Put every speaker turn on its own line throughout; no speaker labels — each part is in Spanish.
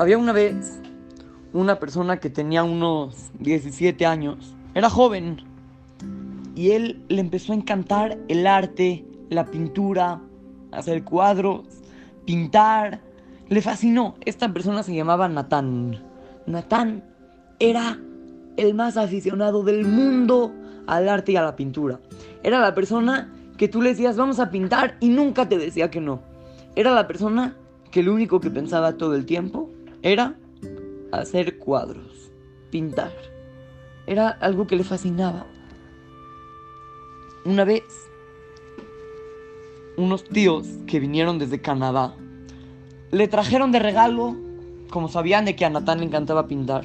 Había una vez una persona que tenía unos 17 años. Era joven. Y él le empezó a encantar el arte, la pintura, hacer cuadros, pintar. Le fascinó. Esta persona se llamaba Natán. Natán era el más aficionado del mundo al arte y a la pintura. Era la persona que tú le decías vamos a pintar y nunca te decía que no. Era la persona que lo único que pensaba todo el tiempo era hacer cuadros, pintar. Era algo que le fascinaba. Una vez, unos tíos que vinieron desde Canadá le trajeron de regalo, como sabían de que a Natán le encantaba pintar,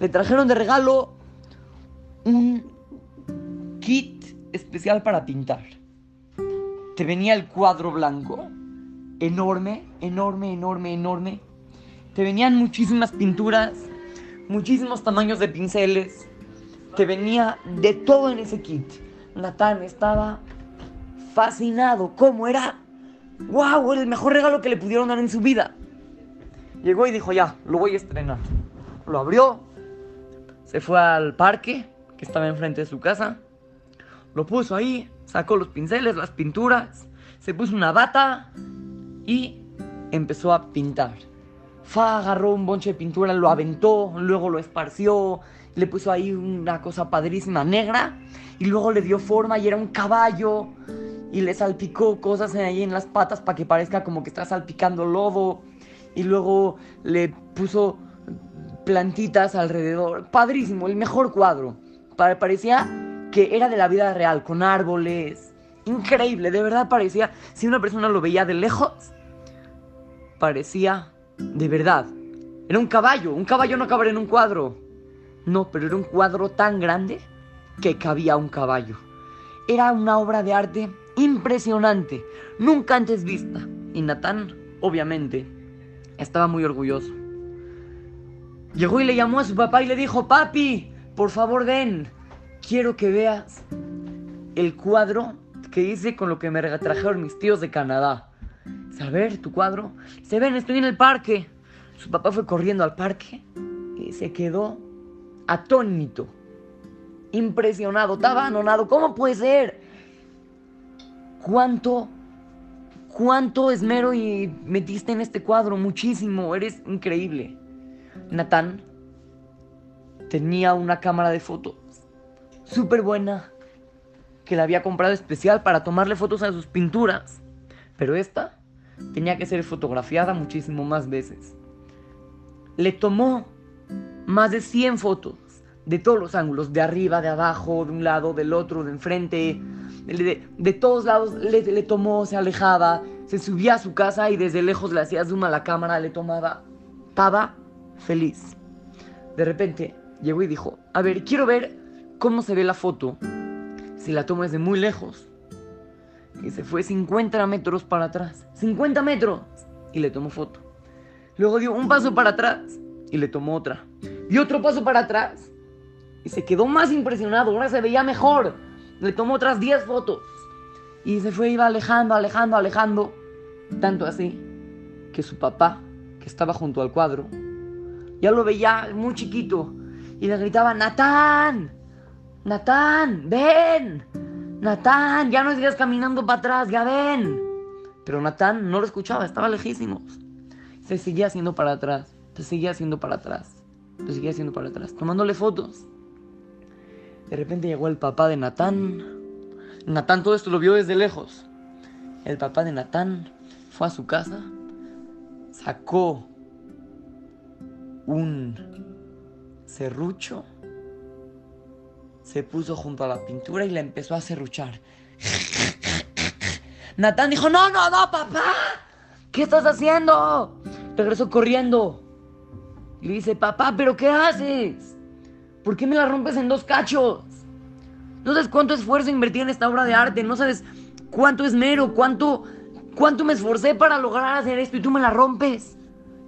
le trajeron de regalo un kit especial para pintar. Te venía el cuadro blanco, enorme, enorme, enorme, enorme. Te venían muchísimas pinturas, muchísimos tamaños de pinceles. Te venía de todo en ese kit. Natán estaba fascinado. ¿Cómo era? ¡Wow! El mejor regalo que le pudieron dar en su vida. Llegó y dijo, ya, lo voy a estrenar. Lo abrió, se fue al parque que estaba enfrente de su casa, lo puso ahí, sacó los pinceles, las pinturas, se puso una bata y empezó a pintar. Fa agarró un bonche de pintura, lo aventó, luego lo esparció, le puso ahí una cosa padrísima negra y luego le dio forma y era un caballo y le salpicó cosas ahí en las patas para que parezca como que está salpicando lodo y luego le puso plantitas alrededor. Padrísimo, el mejor cuadro. Parecía que era de la vida real, con árboles. Increíble, de verdad parecía, si una persona lo veía de lejos, parecía de verdad. Era un caballo, un caballo no cabría en un cuadro. No, pero era un cuadro tan grande que cabía un caballo. Era una obra de arte impresionante, nunca antes vista. Y Natán, obviamente, estaba muy orgulloso. Llegó y le llamó a su papá y le dijo, papi, por favor ven, quiero que veas el cuadro que hice con lo que me trajeron mis tíos de Canadá. A ver, tu cuadro. Se ven, estoy en el parque. Su papá fue corriendo al parque y se quedó atónito, impresionado, estaba anonado. ¿Cómo puede ser? ¿Cuánto, cuánto esmero y metiste en este cuadro? Muchísimo, eres increíble. Natán tenía una cámara de fotos súper buena que la había comprado especial para tomarle fotos a sus pinturas. Pero esta tenía que ser fotografiada muchísimo más veces. Le tomó más de 100 fotos de todos los ángulos, de arriba, de abajo, de un lado, del otro, de enfrente, de, todos lados le, le, tomó, se alejaba, se subía a su casa y desde lejos le hacía zoom a la cámara, le tomaba. Estaba feliz. De repente llegó y dijo, a ver, quiero ver cómo se ve la foto si la tomo desde muy lejos. Y se fue 50 metros para atrás. 50 metros. Y le tomó foto. Luego dio un paso para atrás y le tomó otra. Y otro paso para atrás. Y se quedó más impresionado. Ahora se veía mejor. Le tomó otras 10 fotos. Y se fue, iba alejando, alejando, alejando. Tanto así que su papá, que estaba junto al cuadro, ya lo veía muy chiquito. Y le gritaba, Natán, Natán, ven. Natán, ya no sigas caminando para atrás, ya ven. Pero Natán no lo escuchaba, estaba lejísimos. Se seguía haciendo para atrás, se seguía haciendo para atrás, se seguía haciendo para atrás, tomándole fotos. De repente llegó el papá de Natán. Natán todo esto lo vio desde lejos. El papá de Natán fue a su casa, sacó un serrucho se puso junto a la pintura y la empezó a serruchar. Natán dijo, no, no, no, papá. ¿Qué estás haciendo? Regresó corriendo. Y le dice, papá, ¿pero qué haces? ¿Por qué me la rompes en dos cachos? No sabes cuánto esfuerzo invertí en esta obra de arte. No sabes cuánto esmero, cuánto, cuánto me esforcé para lograr hacer esto y tú me la rompes.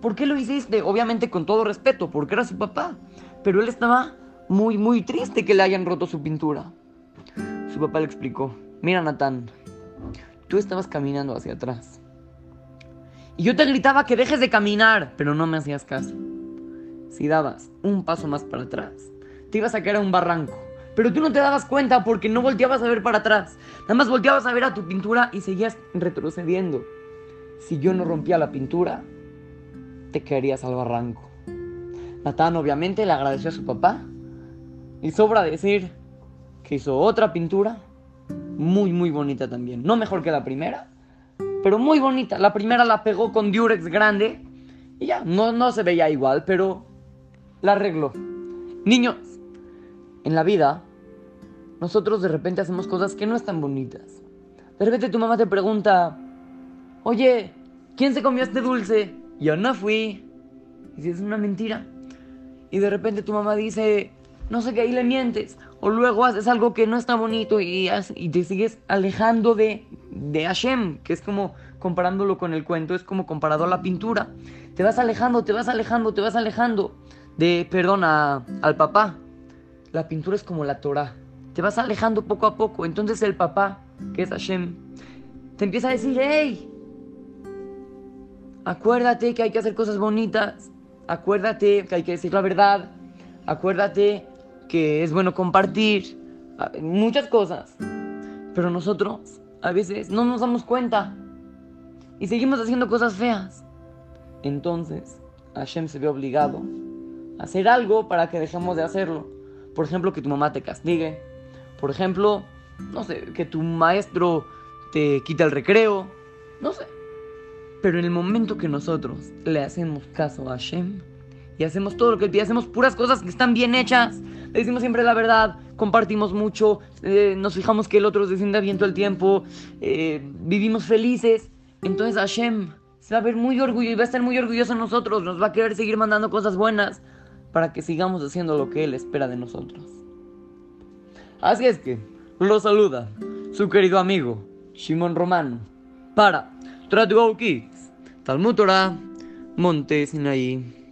¿Por qué lo hiciste? Obviamente con todo respeto, porque era su papá. Pero él estaba muy, muy triste que le hayan roto su pintura. Su papá le explicó, mira Natán, tú estabas caminando hacia atrás Y yo te gritaba que dejes de caminar, pero no me hacías caso. Si dabas un paso más para atrás, te ibas a caer a un barranco. Pero tú no te dabas cuenta porque no volteabas a ver para atrás. Nada más volteabas a ver a tu pintura y seguías retrocediendo. Si yo no rompía la pintura, te caerías al barranco. Natán obviamente le agradeció a su papá. Y sobra decir que hizo otra pintura muy muy bonita también. No mejor que la primera, pero muy bonita. La primera la pegó con Durex grande y ya, no, no se veía igual, pero la arregló. Niños, en la vida, nosotros de repente hacemos cosas que no están bonitas. De repente tu mamá te pregunta, oye, ¿quién se comió este dulce? Yo no fui. Y si es una mentira. Y de repente tu mamá dice, no sé qué, ahí le mientes. O luego haces algo que no está bonito y, y te sigues alejando de, de Hashem, que es como comparándolo con el cuento, es como comparado a la pintura. Te vas alejando, te vas alejando, te vas alejando de, perdón, al papá. La pintura es como la Torah. Te vas alejando poco a poco. Entonces el papá, que es Hashem, te empieza a decir, hey, acuérdate que hay que hacer cosas bonitas. Acuérdate que hay que decir la verdad. Acuérdate que es bueno compartir. Muchas cosas. Pero nosotros a veces no nos damos cuenta. Y seguimos haciendo cosas feas. Entonces, Hashem se ve obligado a hacer algo para que dejemos de hacerlo. Por ejemplo, que tu mamá te castigue. Por ejemplo, no sé, que tu maestro te quita el recreo. No sé. Pero en el momento que nosotros le hacemos caso a Hashem y hacemos todo lo que pide, hacemos puras cosas que están bien hechas, le decimos siempre la verdad, compartimos mucho, eh, nos fijamos que el otro se defienda bien todo el tiempo, eh, vivimos felices, entonces Hashem se va a ver muy orgulloso y va a estar muy orgulloso de nosotros, nos va a querer seguir mandando cosas buenas para que sigamos haciendo lo que Él espera de nosotros. Así es que, lo saluda su querido amigo Shimon Romano para Tratuau Kids, Talmud Torah, Monte Sinaí.